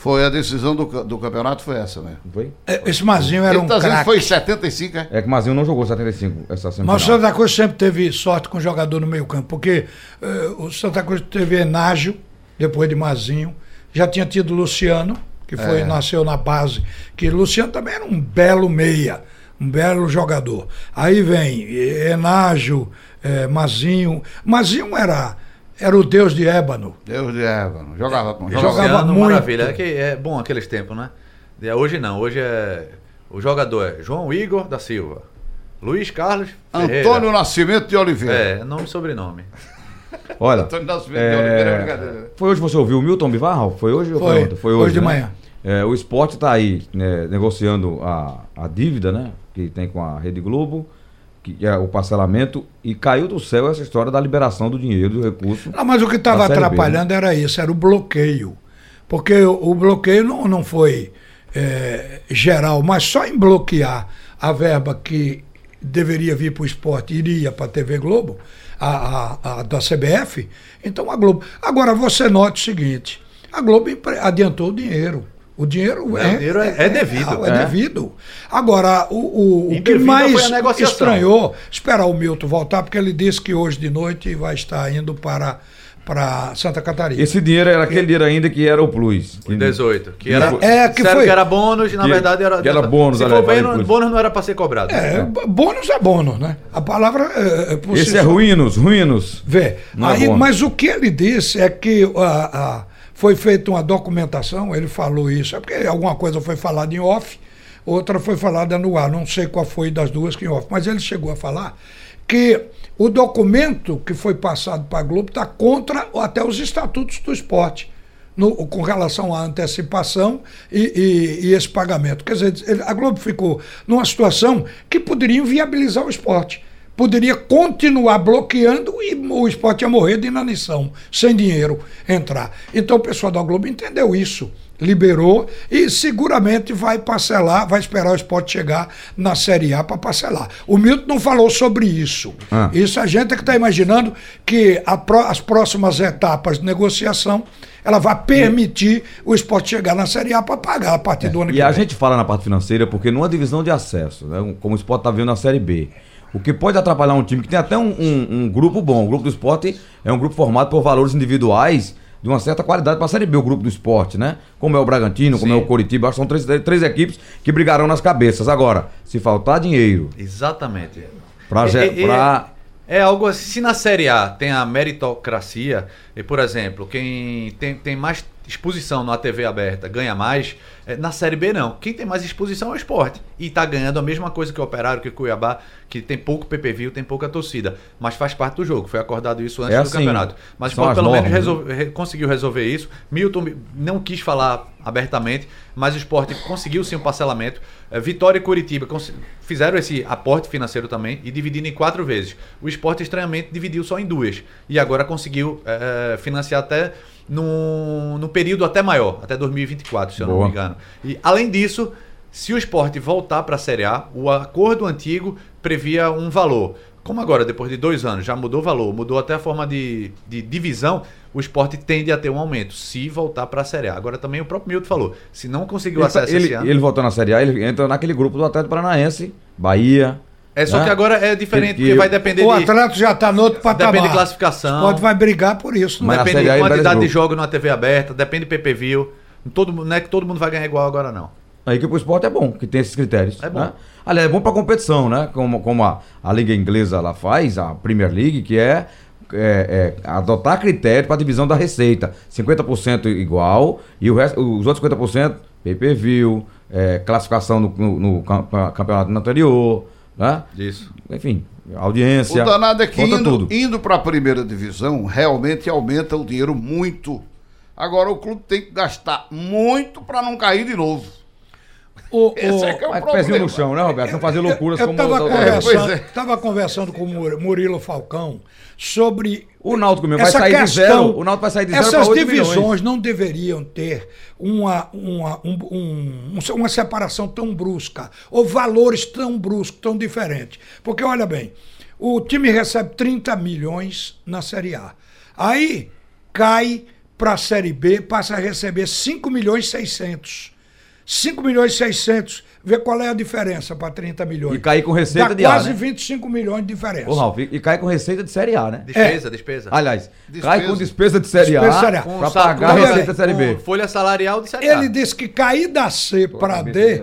Foi a decisão do, do campeonato, foi essa mesmo. Foi? É, Esse Mazinho era um tá dizendo que craque. foi em 75, é? É que o Mazinho não jogou 75 essa semifinal. Mas o Santa Cruz sempre teve sorte com jogador no meio campo, porque eh, o Santa Cruz teve Enágio, depois de Mazinho, já tinha tido Luciano, que foi, nasceu na base, que Luciano também era um belo meia, um belo jogador. Aí vem eh, Enágio, eh, Mazinho. Mazinho era, era o deus de ébano. Deus de Ébano. Jogava, jogava. Jogava Luciano, muito. Maravilha. É, que é bom aqueles tempos, né? Hoje não. Hoje é. O jogador é João Igor da Silva. Luiz Carlos. Ferreira. Antônio Nascimento de Oliveira. É, nome e sobrenome. Olha, Antônio Nascimento de é, Oliveira é brincadeira. foi hoje que você ouviu o Milton Bivar, Ralf? Foi hoje ou Foi, ontem? Foi hoje hoje, de né? manhã. É, o esporte está aí né, negociando a, a dívida, né? Que tem com a Rede Globo, que é o parcelamento, e caiu do céu essa história da liberação do dinheiro, do recurso. Não, mas o que estava Série B, né? atrapalhando era isso, era o bloqueio. Porque o, o bloqueio não, não foi é, geral, mas só em bloquear a verba que deveria vir para o esporte iria para a TV Globo, a, a- a da CBF, então a Globo. Agora você note o seguinte: a Globo adiantou o dinheiro. O dinheiro é, o dinheiro é- é devido. É, É. devido. Agora, o, o, o que Indevida mais a estranhou, esperar o Milton voltar, porque ele disse que hoje de noite vai estar indo para, para Santa Catarina. Esse dinheiro era aquele dinheiro ainda que era o Plus. Em 18. Que era, É, que disseram foi- que era bônus, na Que- verdade era. que era bônus, Se for bem, não- bônus não era para ser cobrado. É, bônus é bônus, né? A palavra é, é por si Esse é só. ruínos, ruínos. Vê. Não é Aí, bônus. mas o que ele disse é que ah, foi feita uma documentação, ele falou isso, é porque alguma coisa foi falada em off, outra foi falada no ar, não sei qual foi das duas que em off, mas ele chegou a falar que o documento que foi passado para a Globo está contra até os estatutos do esporte. no- com relação à antecipação e, e- e esse pagamento. Quer dizer, a Globo ficou numa situação que poderia inviabilizar o esporte. Poderia continuar bloqueando e o esporte ia morrer de inanição, sem dinheiro entrar. Então o pessoal da Globo entendeu isso, liberou e seguramente vai parcelar, vai esperar o esporte chegar na Série A para parcelar. O Milton não falou sobre isso. Ah. Isso a gente é que está imaginando que a pró- as próximas etapas de negociação ela vai permitir o esporte chegar na Série A para pagar a partir do ano E que a vem. gente fala na parte financeira porque numa divisão de acesso, né, como o esporte está vendo na Série B, o que pode atrapalhar um time que tem até um, um- um grupo bom. O grupo do esporte é um grupo formado por valores individuais de uma certa qualidade para a Série B, o grupo do esporte, né? Como é o Bragantino, como é o Coritiba, acho que são três, três equipes que brigarão nas cabeças. Agora, se faltar dinheiro Exatamente. É- é, é- algo assim, se na Série A tem a meritocracia, e por exemplo, quem tem, tem mais exposição na TV aberta ganha mais, é, na Série B não. Quem tem mais exposição é o esporte. E tá ganhando a mesma coisa que o Operário, que o Cuiabá, que tem pouco PPV, tem pouca torcida. Mas faz parte do jogo, foi acordado isso antes É do assim, campeonato. Mas o pelo menos normas, né? resolve- conseguiu resolver isso. Milton não quis falar abertamente, mas o esporte conseguiu sim o parcelamento. Eh, Vitória e Curitiba fizeram esse aporte financeiro também e dividindo em quatro vezes. O esporte, estranhamente, dividiu só em duas. E agora conseguiu eh, financiar até num, num período até maior, até 2024, se eu não Boa. me engano. E além disso, se o esporte voltar para a Série A, o acordo antigo previa um valor. Como agora, depois de dois anos, já mudou o valor, mudou até a forma de, de divisão, o esporte tende a ter um aumento, se voltar para a Série A. Agora também o próprio Milton falou, se não conseguiu ele, tá- acesso ele, esse ano... ele voltou na Série A, ele entra naquele grupo do Atlético Paranaense, Bahia. É só né? que agora é diferente, Que- porque que- vai depender O de... Atlético já está no outro patamar. Depende de classificação. O esporte vai brigar por isso. Mas Né? na Depende Série A de quantidade de jogos na TV aberta, depende de PPV. Todo, não é que todo mundo vai ganhar igual agora, não. Aí que pro esporte é bom, que tem esses critérios. É bom. Né? Aliás, é bom pra competição, né? Como, como a, a Liga Inglesa ela faz, a Premier League, que é, é- é adotar critério para divisão da receita. 50% igual e o resto, os outros 50% pay-per-view, é, classificação no, no- no cam- campeonato anterior, né? Isso. Enfim, audiência. O danado é que conta indo, tudo. indo para a primeira divisão, realmente aumenta o dinheiro muito. Agora o clube tem que gastar muito para não cair de novo. O- Esse o- é que é o problema. pezinho no chão, né, Roberto? Não fazer loucuras Eu como estava o- É, pois conversando, é. tava conversando com o Mur- Murilo Falcão sobre O Náutico mesmo vai essa sair de questão. zero. O Náutico vai sair de zero Essas para 8 divisões milhões. não deveriam ter uma, uma, um- um- um- uma separação tão brusca, ou valores tão bruscos, tão diferentes. Porque, olha bem, o time recebe 30 milhões na Série A. Aí cai para a Série B passa a receber 5 milhões e 600. 5 milhões e 600. Vê qual é a diferença para 30 milhões. E cair com receita Dá de A, quase né? 25 milhões de diferença. Ô, Ralf, e cai com receita de Série A, né? Despesa, despesa. Aliás, Despesa. cai com despesa de Série Despesa de A Série A. Com pra sal- pagar a receita de Série B. Folha salarial de Série A. Ele disse que cair da C para D,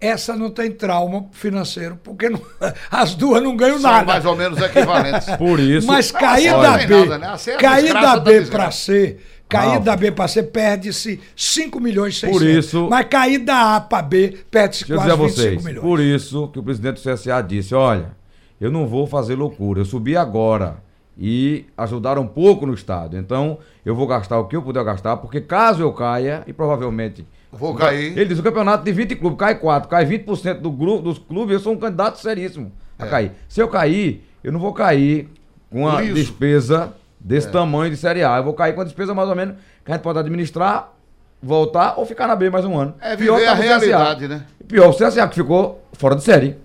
essa não tem trauma financeiro, porque não- as duas não ganham São nada. mais ou menos equivalentes. Por isso. Mas cair da B, nada, né? É a cair da B para C, cair Ralf. da B para C, perde-se 5 milhões e 600. Por isso- Mas cair da A para B, perde-se a quase 25 vocês, milhões. por isso que o presidente do CSA disse, olha, eu não vou fazer loucura, eu subi agora e ajudaram um pouco no estado, então eu vou gastar o que eu puder gastar, porque caso eu caia, e provavelmente... Vou cair. Ele diz, o campeonato de 20 clubes, cai 4, cai 20% do grupo, dos clubes, eu sou um candidato seríssimo a cair. Se eu cair, eu não vou cair com Liso. despesa desse tamanho de Série A, eu vou cair com uma despesa mais ou menos que a gente pode administrar, voltar ou ficar na B mais um ano. É Pior viver tá a pro CSA. realidade, né? Pior, o CSA que ficou fora de série.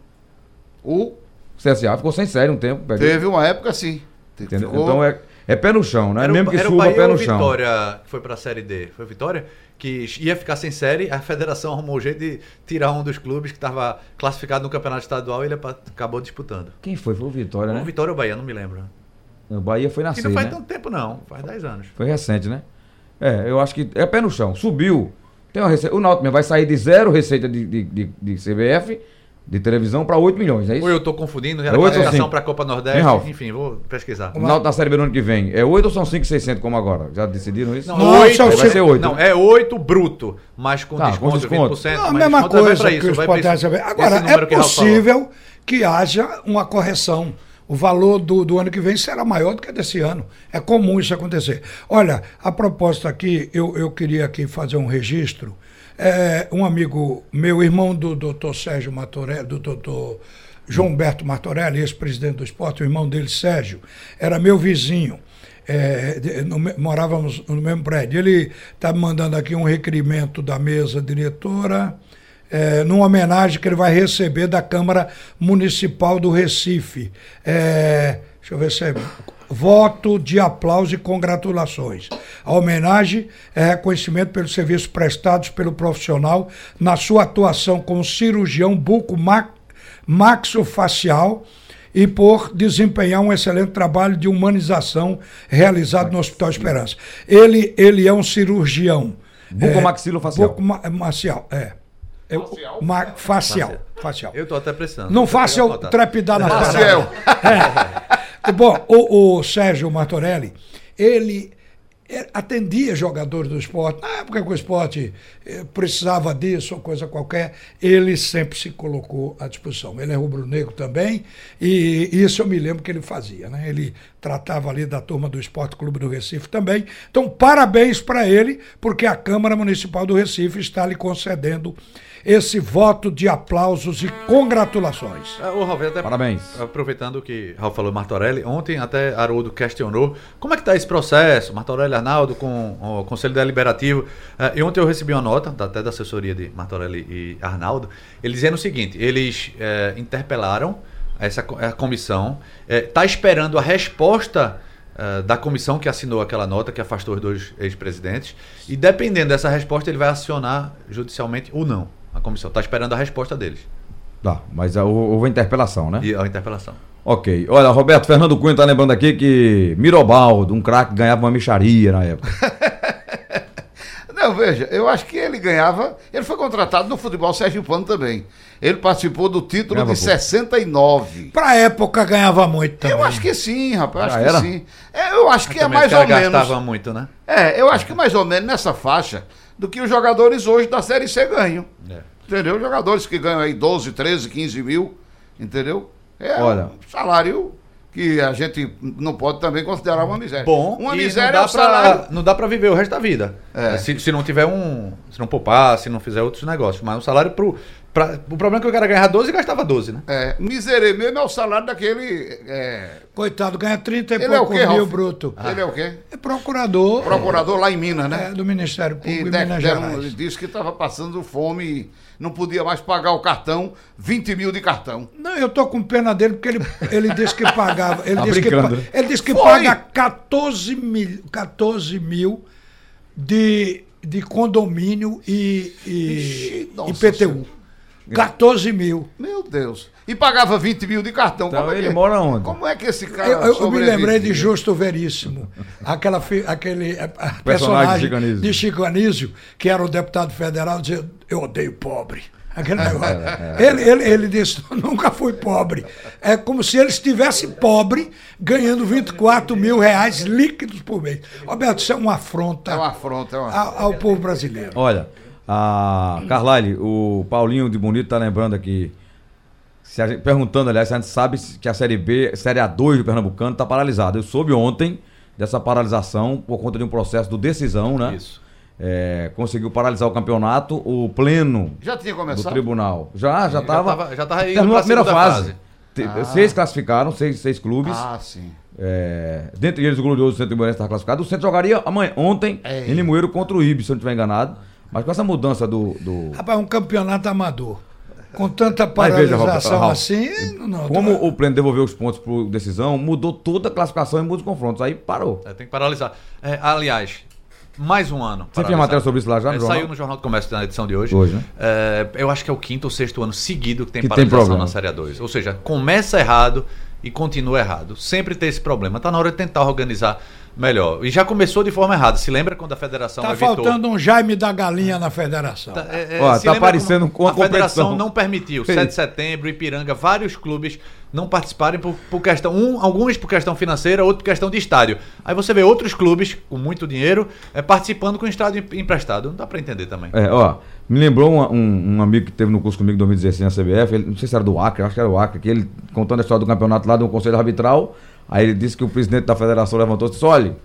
O O CSA ficou sem série um tempo. teve uma época assim. Entendeu? Ficou- Então é, é pé no chão, né? Era, Mesmo o, que era o suba, Bahia pé no o chão. Vitória que foi pra Série D? Foi o Vitória? Que ia ficar sem série, a federação arrumou um jeito de tirar um dos clubes que estava classificado no campeonato estadual e ele acabou disputando. Quem foi? Foi o Vitória, O né? Vitória ou Bahia, não me lembro. O Bahia foi Que nascer, não faz né? tanto tempo, não. Faz 10 anos. Foi recente, né? É, eu acho que é pé no chão. Subiu. Tem uma receita. O Náutico mesmo vai sair de zero receita de, de, de, de CBF, de televisão, para 8 milhões, é isso? Ou eu tô confundindo, era É oito ou classificação cinco? para a Copa Nordeste. Hein? Enfim, vou pesquisar. O Náutico na Série B no ano que vem. É 8 ou são 5,600 como agora? Já decidiram isso? Não, Não, oito- são Aí vai ser 8. Não, é 8 bruto, mas com Tá, com desconto, desconto. 20%. Não, a mesma desconto vai coisa pra que isso, os saber. Agora, é possível que haja uma correção. O valor do, do ano que vem será maior do que desse ano. É comum isso acontecer. Olha, a propósito aqui, eu, eu queria aqui fazer um registro. É, um amigo meu, irmão do doutor Sérgio Matorelli, do doutor João Humberto Martorelli, ex-presidente do esporte, o irmão dele, Sérgio, era meu vizinho. É, de- no morávamos no mesmo prédio. Ele está me mandando aqui um requerimento da mesa diretora, é, numa homenagem que ele vai receber da Câmara Municipal do Recife. É, deixa eu ver se é. Voto de aplauso e congratulações. A homenagem é reconhecimento pelos serviços prestados pelo profissional na sua atuação como cirurgião buco maxofacial e por desempenhar um excelente trabalho de humanização realizado no Hospital Esperança. Ele, ele é um cirurgião. Bucomaxilofacial. Bucomaxial, é. É ma- facial. Facial. Eu tô até precisando. Não faça eu trepidar na Maciel. É. Bom, o, o Sérgio Martorelli, ele eh, atendia jogadores do esporte. Na época que o esporte eh, precisava disso ou coisa qualquer, ele sempre se colocou à disposição. Ele é rubro-negro também, e isso eu me lembro que ele fazia. Né? Ele tratava ali da turma do Esporte Clube do Recife também. Então, parabéns para ele, porque a Câmara Municipal do Recife está lhe concedendo esse voto de aplausos e congratulações. Ô, Ralf, até Parabéns. Aproveitando o que Ralf falou Martorelli, ontem até Haroldo questionou como é que está esse processo, Martorelli e Arnaldo com o Conselho Deliberativo. Eh, e ontem eu recebi uma nota, até da assessoria de Martorelli e Arnaldo, eles dizendo o seguinte, eles eh, interpelaram essa a comissão, está esperando a resposta eh, da comissão que assinou aquela nota que afastou os dois ex-presidentes, e dependendo dessa resposta ele vai acionar judicialmente ou não. A comissão está esperando a resposta deles Tá, mas houve a interpelação, né? e a interpelação. Ok. Olha, Roberto Fernando Cunha tá lembrando aqui que Mirobaldo, um craque, ganhava uma micharia na época. Não, veja, eu acho que ele ganhava. Ele foi contratado no futebol sergipano também. Ele participou do título Ganhava de pouco. 69. Pra época ganhava muito também. Eu acho que sim, rapaz. Já Acho era? que sim. É, eu acho que é mais ou menos. gastavam muito, né? É, eu acho que mais ou menos nessa faixa do que os jogadores hoje da Série C ganham. É. Entendeu? Jogadores que ganham aí 12, 13, 15 mil. Entendeu? É Olha. um salário que a gente não pode também considerar uma miséria. Bom, uma miséria não é dá o salário. Pra, não dá pra viver o resto da vida. É. Se, se não tiver um. Se não poupar, se não fizer outros negócios. Mas um salário pro. Pra, o problema é que o cara ganhava 12 e gastava 12, né? É, miséria mesmo é o salário daquele. é, Coitado, ganha 30 e Ele é o pouco quê, mil Ralf? bruto. Ele é o quê? É procurador Procurador lá em Minas, né? é, do Ministério E Público de- em Minas deram- Gerais. ele disse que estava passando fome e não podia mais pagar o cartão, 20 mil de cartão. Não, eu tô com pena dele porque ele, ele disse que pagava. Ele, Tá disse, que, brincando, né? ele disse que Foi. paga 14 mil, 14 mil de, de condomínio e, e, Ixi, nossa IPTU. 14 mil. Meu Deus. E pagava 20 mil de cartão. Então Como é ele que- mora onde? Como é que esse cara. Eu, eu- eu me lembrei de Justo Veríssimo, aquela, fi- aquele eh, a- de personagem Chico de Chico Anísio, que era o deputado federal, dizia: Eu odeio pobre. Aquele negócio. Ele, ele, ele disse: Nunca fui pobre. É como se ele estivesse pobre, ganhando 24 mil reais líquidos por mês. Roberto, isso é uma afronta É uma afronta, é uma a- ao povo brasileiro. Olha, a Carlyle, o Paulinho de Bonito tá lembrando aqui. gente- perguntando, aliás, se a gente sabe que a Série B, Série A2 do Pernambucano está paralisada. Eu soube ontem dessa paralisação por conta de um processo do decisão, né? Isso. É, conseguiu paralisar o campeonato, o pleno Já tinha do começado? tribunal. Já, já estava. tava- já tava indo terminou a primeira fase. fase. Te- Seis classificaram, seis, seis clubes. Ah, sim. É, dentre eles, o glorioso Centro Imorense está classificado. O Centro jogaria amanhã, ontem É. em Limoeiro contra o Ibis, se eu não estiver enganado. Mas com essa mudança do. do- Rapaz, um campeonato amador. Com tanta Mas veja, paralisação Ralf, assim, não. Como o pleno devolveu os pontos por decisão, mudou toda a classificação e muitos confrontos. Aí parou. É, tem que paralisar. É, aliás, mais um ano. Você tinha paralisado. matéria sobre isso lá já no É, jornal? Saiu no Jornal do Comércio na edição de hoje. Hoje, né? É, eu acho que é o quinto ou sexto ano seguido que tem Que tem paralisação problema. na Série A2. Ou seja, começa errado e continua errado. Sempre tem esse problema. Tá na hora de tentar organizar melhor. E já começou de forma errada. Se lembra quando a federação Tá evitou... faltando um Jaime da Galinha na federação. Tá, é, é, Ó, tá lembra parecendo como com a A federação não permitiu. Sim. 7 de setembro, Ipiranga, vários clubes não participarem por, por questão. Um, alguns por questão financeira, outro por questão de estádio. Aí você vê outros clubes com muito dinheiro é, participando com estádio em- emprestado. Não dá pra entender também. É, ó, me lembrou um, um- um amigo que teve no curso comigo em 2016 na CBF, ele, não sei se era do Acre, acho que era do Acre, que ele contando a história do campeonato lá do Conselho Arbitral, aí ele disse que o presidente da federação levantou e disse, olha,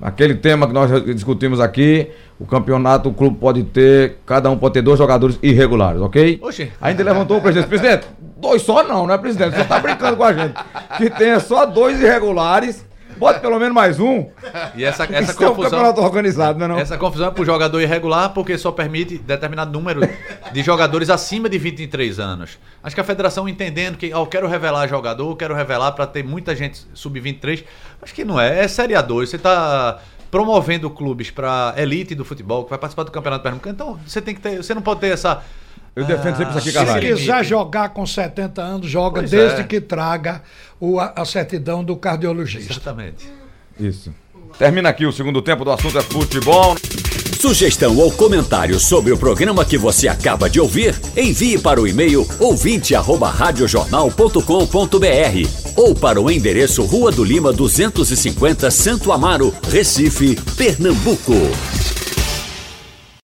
aquele tema que nós discutimos aqui, o campeonato, o clube pode ter, cada um pode ter dois jogadores irregulares, ok? Oxi. Ainda levantou o presidente, presidente, dois só não, não é presidente, você tá brincando com a gente, que tenha só dois irregulares, bote pelo menos mais um, E essa, essa isso é um confusão. campeonato organizado, né não? Essa confusão é pro jogador irregular porque só permite determinado número de jogadores acima de 23 anos. Acho que a federação entendendo que, ó, eu quero revelar jogador, quero revelar para ter muita gente sub-23. Acho que não é, é Série A2. Você tá promovendo clubes para elite do futebol que vai participar do Campeonato Pernambucano. Então, você tem que ter, você não pode ter essa Eu defendo sempre isso aqui, Ah, Se Carvalho. sim. quiser jogar com 70 anos, joga Pois desde é. que traga o- a, a certidão do cardiologista. Exatamente. Isso. Termina aqui o segundo tempo do assunto é futebol. Sugestão ou comentário sobre o programa que você acaba de ouvir, envie para o e-mail ouvinte@radiojornal.com.br ou para o endereço Rua do Lima 250, Santo Amaro, Recife, Pernambuco.